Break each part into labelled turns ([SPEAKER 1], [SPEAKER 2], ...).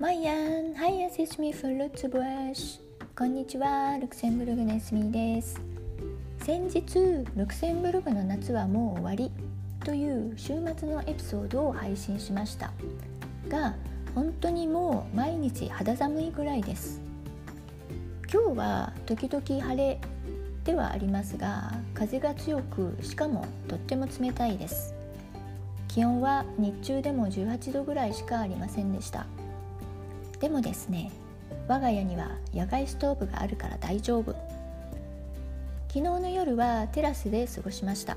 [SPEAKER 1] This is me from Lutzbush こんにちはルクセンブルグのエスミです先日ルクセンブルグの夏はもう終わりという週末のエピソードを配信しました。が本当にもう毎日肌寒いぐらいです。今日は時々晴れではありますが風が強くしかもとっても冷たいです。気温は日中でも18度ぐらいしかありませんでした。でもですね我が家には野外ストーブがあるから大丈夫。昨日の夜はテラスで過ごしました。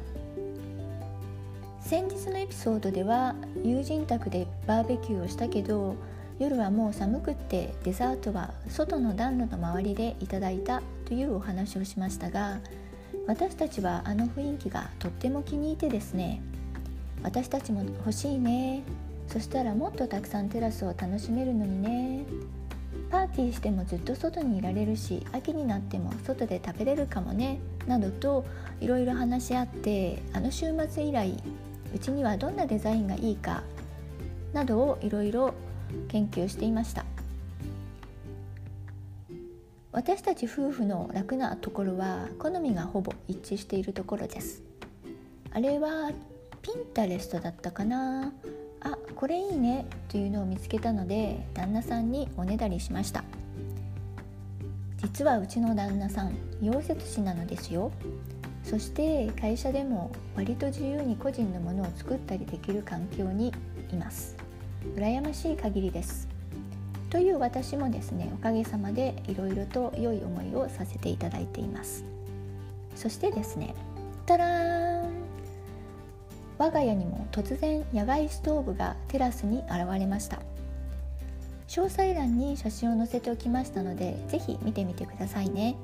[SPEAKER 1] 先日のエピソードでは友人宅でバーベキューをしたけど夜はもう寒くってデザートは外の暖炉の周りでいただいたというお話をしましたが私たちはあの雰囲気がとっても気に入ってですね私たちも欲しいねそしたらもっとたくさんテラスを楽しめるのにね。パーティーしてもずっと外にいられるし秋になっても外で食べれるかもね。などといろいろ話し合ってあの週末以来うちにはどんなデザインがいいかなどをいろいろ研究していました。私たち夫婦の楽なところは好みがほぼ一致しているところです。あれはピンタレストだったかな。あこれいいねというのを見つけたので旦那さんにおねだりしました。実はうちの旦那さん溶接師なのですよ。そして会社でも割と自由に個人のものを作ったりできる環境にいます。羨ましい限りです。という私もですねおかげさまでいろいろと良い思いをさせていただいています。そしてですねたらーん我が家にも突然野外ストーブがテラスに現れました。詳細欄に写真を載せておきましたので是非見てみてくださいね。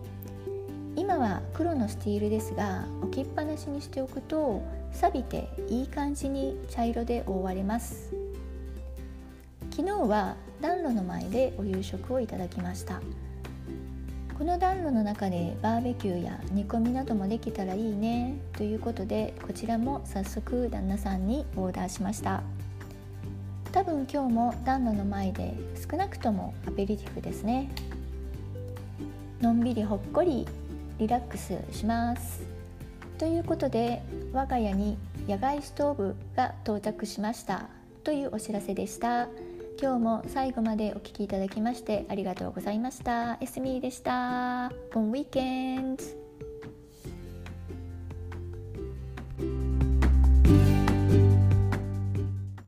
[SPEAKER 1] 今は黒のスティールですが置きっぱなしにしておくと錆びていい感じに茶色で覆われます。昨日は暖炉の前でお夕食をいただきました。この暖炉の中でバーベキューや煮込みなどもできたらいいね。ということでこちらも早速旦那さんにオーダーしました。多分今日も暖炉の前で少なくともアペリティフですね。のんびりほっこりリラックスします。ということで我が家に野外ストーブが到着しました。というお知らせでした。今日も最後までお聴きいただきましてありがとうございました。エスミーでした。ボンウィーケンド